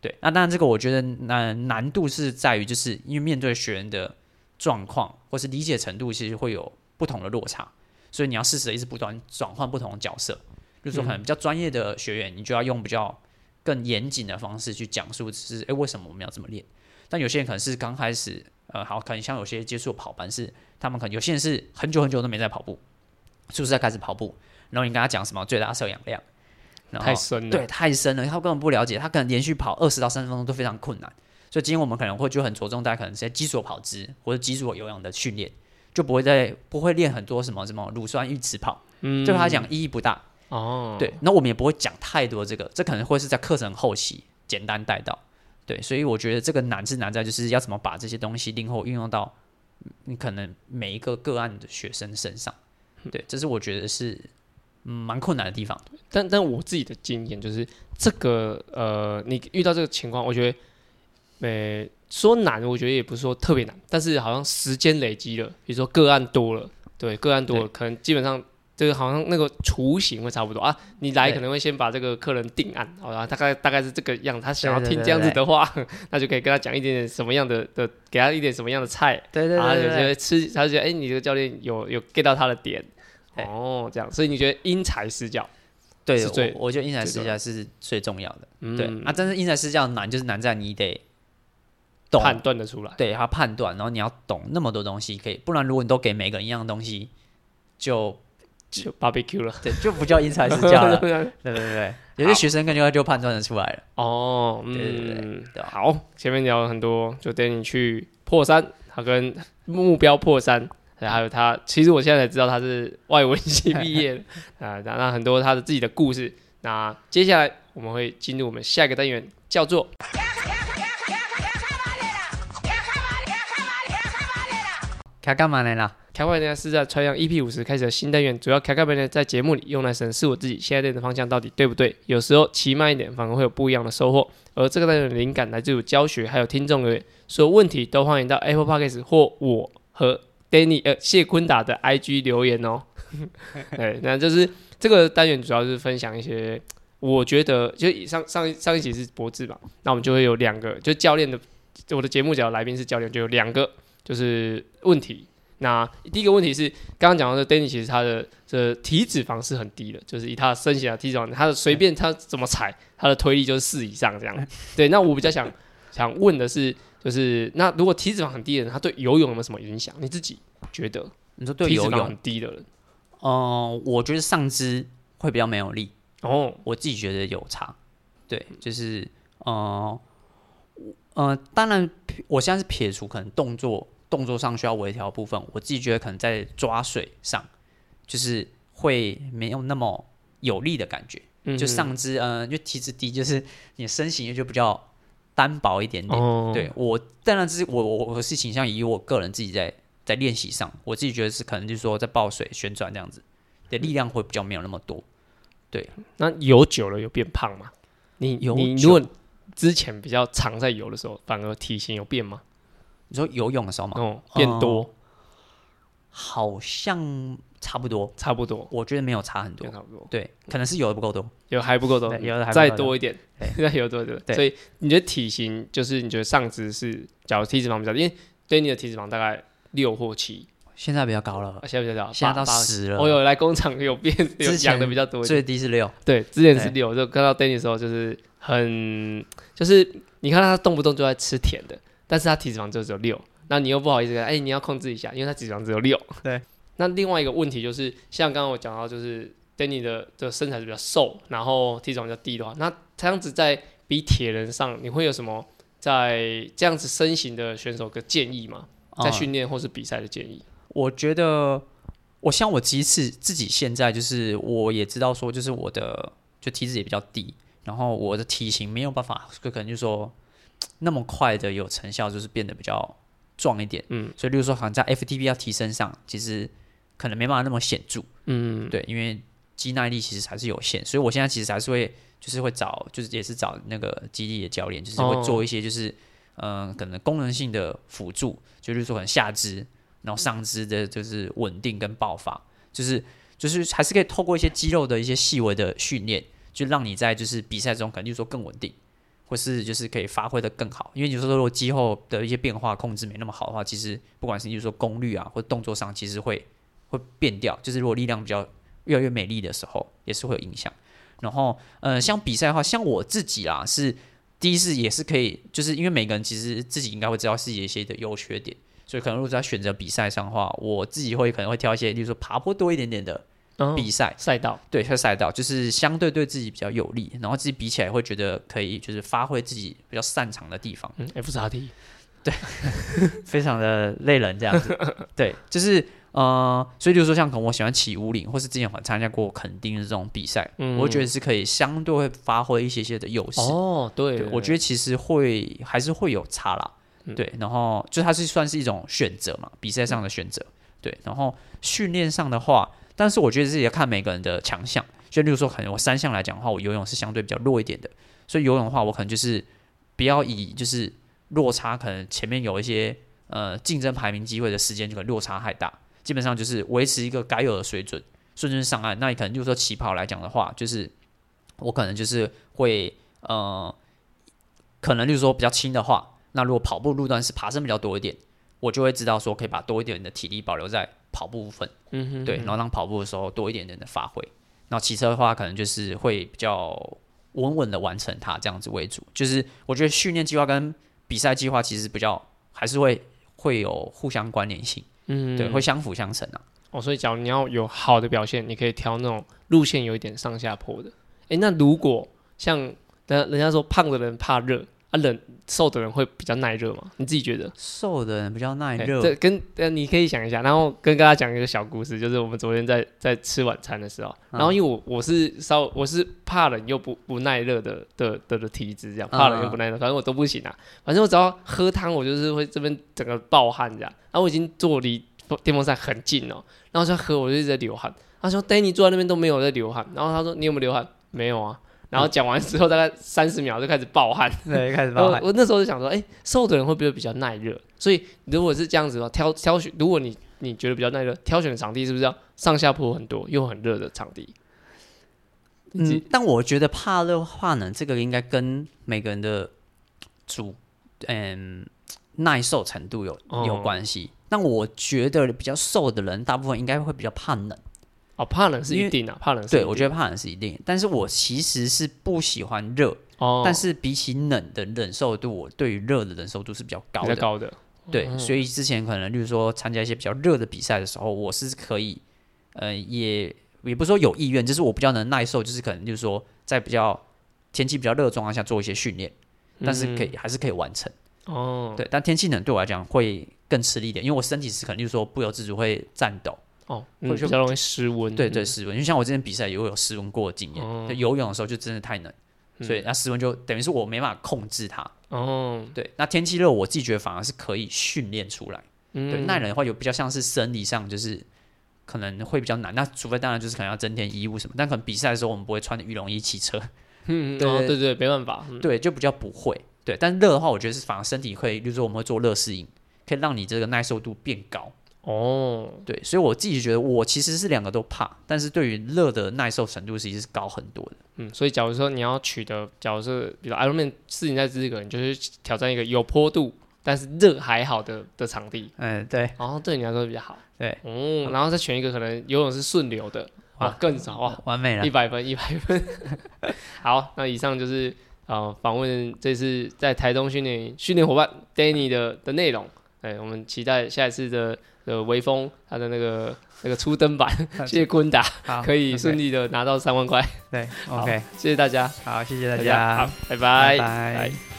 对，那当然这个我觉得难难度是在于，就是因为面对学员的状况或是理解程度，其实会有不同的落差。所以你要适时的一直不断转换不同的角色，比如说可能比较专业的学员，你就要用比较更严谨的方式去讲述，是诶、欸、为什么我们要这么练？但有些人可能是刚开始，呃，好，可能像有些接触跑班是，他们可能有些人是很久很久都没在跑步，是不是在开始跑步？然后你跟他讲什么最大摄氧量，然后太深了，对，太深了，他根本不了解，他可能连续跑二十到三十分钟都非常困难。所以今天我们可能会就很着重大家可能在基础跑姿或者基础有氧的训练。就不会再不会练很多什么什么乳酸阈值跑，嗯，对他讲意义不大哦。对，那我们也不会讲太多这个，这可能会是在课程后期简单带到。对，所以我觉得这个难是难在就是要怎么把这些东西灵活运用到你可能每一个个案的学生身上。对，这是我觉得是蛮困难的地方。但但我自己的经验就是这个呃，你遇到这个情况，我觉得没。说难，我觉得也不是说特别难，但是好像时间累积了，比如说个案多了，对，个案多了，可能基本上这个好像那个雏形会差不多啊。你来可能会先把这个客人定案，好吧，大概大概是这个样，他想要听这样子的话，那就可以跟他讲一点点什么样的的，给他一点什么样的菜，对对对，对，对，对，对，吃，他就觉得哎、欸，你这个教练有有 get 到他的点，哦，这样，所以你觉得因材施教，对，我觉得因材施教是最重要的，嗯、对啊，但是因材施教难就是难在你得。判断的出来，对他判断，然后你要懂那么多东西，可以，不然如果你都给每个人一样东西，就就 barbecue 了，对，就不叫因材施教了，对对对，有些学生更加就判断的出来了，哦，对对对，对，好，前面聊了很多，就带你去破山，他跟目标破三，还有他，其实我现在才知道他是外文系毕业的。啊，那很多他的自己的故事，那接下来我们会进入我们下一个单元，叫做。开干嘛来了？开会呢是在川阳 EP 五十开始的新单元，主要卡干嘛呢？在节目里用来审视我自己现在练的方向到底对不对？有时候骑慢一点反而会有不一样的收获。而这个单元的灵感来自于教学，还有听众留言，所有问题都欢迎到 Apple Podcast 或我和 Danny 呃谢坤达的 IG 留言哦。对，那就是这个单元主要是分享一些，我觉得就以上上上一集是博智嘛，那我们就会有两个，就教练的我的节目讲来宾是教练，就有两个。就是问题，那第一个问题是刚刚讲到的，Danny 其实他的这体脂肪是很低的，就是以他的身形啊，体脂肪，他的随便他怎么踩，他的推力就是四以上这样。对，那我比较想想问的是，就是那如果体脂肪很低的人，他对游泳有没有什么影响？你自己觉得？你说对游泳很低的人，嗯，我觉得上肢会比较没有力哦，我自己觉得有差。对，就是嗯呃，当然，我现在是撇除可能动作动作上需要微调的部分，我自己觉得可能在抓水上，就是会没有那么有力的感觉。嗯，就上肢，嗯、呃，就体脂低，就是你的身形也就比较单薄一点点。哦、对我，当然这是我我我是倾向以我个人自己在在练习上，我自己觉得是可能就是说在抱水旋转这样子的力量会比较没有那么多。对，那游久了有变胖吗？你有你如果之前比较常在游的时候，反而体型有变吗？你说游泳的时候嘛？哦，变多，嗯、好像差不多，差不多。我觉得没有差很多，差不多。对，可能是游的不够多，游还不够多，游的还再多一点，再游多一点。对，所以你觉得体型就是你觉得上肢是，假如体脂肪比较，因为对你的体脂肪大概六或七。现在比较高了，现在比较高，现在到十了。我有来工厂有变，有养的比较多。最低是六，对，之前是六。就看到 Danny 的时候，就是很，就是你看他动不动就在吃甜的，但是他体脂肪就只有六。那你又不好意思，哎，你要控制一下，因为他体脂肪只有六。对。那另外一个问题就是，像刚刚我讲到，就是 Danny 的这个身材是比较瘦，然后体脂肪比较低的话，那这样子在比铁人上，你会有什么在这样子身形的选手的建议吗？在训练或是比赛的建议？我觉得，我像我其实自己现在就是，我也知道说，就是我的就体脂也比较低，然后我的体型没有办法，就可能就是说那么快的有成效，就是变得比较壮一点。嗯，所以例如说，好像在 FTP 要提升上，其实可能没办法那么显著。嗯，对，因为肌耐力其实还是有限，所以我现在其实还是会就是会找，就是也是找那个基地的教练，就是会做一些就是嗯、呃，可能功能性的辅助，就是说可能下肢。然后上肢的就是稳定跟爆发，就是就是还是可以透过一些肌肉的一些细微的训练，就让你在就是比赛中可能就是说更稳定，或是就是可以发挥的更好。因为你说如果肌肉的一些变化控制没那么好的话，其实不管是就是说功率啊或动作上，其实会会变掉。就是如果力量比较越来越美丽的时候，也是会有影响。然后呃，像比赛的话，像我自己啦，是第一次也是可以，就是因为每个人其实自己应该会知道自己一些的优缺点。所以可能如果在选择比赛上的话，我自己会可能会挑一些，例如说爬坡多一点点的比赛赛道，对，它赛道就是相对对自己比较有利，然后自己比起来会觉得可以，就是发挥自己比较擅长的地方。嗯，FXT，对，非常的累人这样子。对，就是呃，所以就是说像可能我喜欢骑五岭，或是之前我参加过垦丁的这种比赛，嗯，我觉得是可以相对会发挥一些些的优势。哦，对，对，我觉得其实会还是会有差啦。对，然后就它是算是一种选择嘛，比赛上的选择。对，然后训练上的话，但是我觉得这也要看每个人的强项。就例如说，可能我三项来讲的话，我游泳是相对比较弱一点的，所以游泳的话，我可能就是不要以就是落差，可能前面有一些呃竞争排名机会的时间，就可能落差太大。基本上就是维持一个该有的水准，顺顺上岸。那你可能就是说起跑来讲的话，就是我可能就是会呃，可能就是说比较轻的话。那如果跑步路段是爬升比较多一点，我就会知道说可以把多一点的体力保留在跑步部分，嗯哼，对，然后让跑步的时候多一点点的发挥。然后骑车的话，可能就是会比较稳稳的完成它这样子为主。就是我觉得训练计划跟比赛计划其实比较还是会会有互相关联性，嗯，对，会相辅相成啊。哦，所以假如你要有好的表现，你可以挑那种路线有一点上下坡的。诶，那如果像人人家说胖的人怕热。啊，冷瘦的人会比较耐热嘛？你自己觉得？瘦的人比较耐热。这跟呃，你可以想一下，然后跟大家讲一个小故事，就是我们昨天在在吃晚餐的时候，然后因为我我是稍我是怕冷又不不耐热的的的的体质，这样怕冷又不耐热，反正我都不行啊。反正我只要喝汤，我就是会这边整个暴汗这样。然后我已经坐离电风扇很近了，然后就喝，我就一直在流汗。他说：“Danny 坐在那边都没有在流汗。”然后他说：“你有没有流汗？”没有啊。然后讲完之后，大概三十秒就开始暴汗，对，开始暴汗。我那时候就想说，哎，瘦的人会不会比较耐热？所以如果是这样子的话，挑挑选，如果你你觉得比较耐热，挑选的场地是不是要上下坡很多又很热的场地？嗯，但我觉得怕热怕冷，这个应该跟每个人的主嗯耐受程度有有关系。但我觉得比较瘦的人，大部分应该会比较怕冷。哦，怕冷是一定啊，怕冷是对，我觉得怕冷是一定。但是我其实是不喜欢热，哦，但是比起冷的忍受度，我对于热的忍受度是比较高的。比较高的，对，所以之前可能，例如说参加一些比较热的比赛的时候，我是可以呃，也也不是说有意愿，就是我比较能耐受，就是可能就是说在比较天气比较热的状况下做一些训练，但是可以、嗯、还是可以完成。哦，对，但天气冷对我来讲会更吃力一点，因为我身体是可能就是说不由自主会颤抖。哦，会比较容易失温。对对，失温，因为像我之前比赛也会有失温过的经验。哦、游泳的时候就真的太冷，嗯、所以那失温就等于是我没办法控制它。哦，对，那天气热，我自己觉得反而是可以训练出来。嗯、对，耐冷的话有比较像是生理上就是可能会比较难。那除非当然就是可能要增添衣物什么，但可能比赛的时候我们不会穿羽绒衣骑车。嗯，对对对，对对没办法。嗯、对，就比较不会。对，但热的话，我觉得是反而身体会，比如说我们会做热适应，可以让你这个耐受度变高。哦，对，所以我自己觉得我其实是两个都怕，但是对于热的耐受程度其实是高很多的。嗯，所以假如说你要取得，假如说比如 Ironman 世锦赛资格，你就是挑战一个有坡度但是热还好的的场地。嗯，对。然后对你来说比较好。对。嗯，然后再选一个可能游泳是顺流的，哇，更少哇，完美了，一百分，一百分。好，那以上就是呃访问这次在台东训练训练伙伴 Danny 的的内容。对，我们期待下一次的。的微风，他的那个那个初登版，谢谢坤达，可以顺利的拿到三万块。对，OK，谢谢大家，好，谢谢大家，好，拜。拜，拜。拜。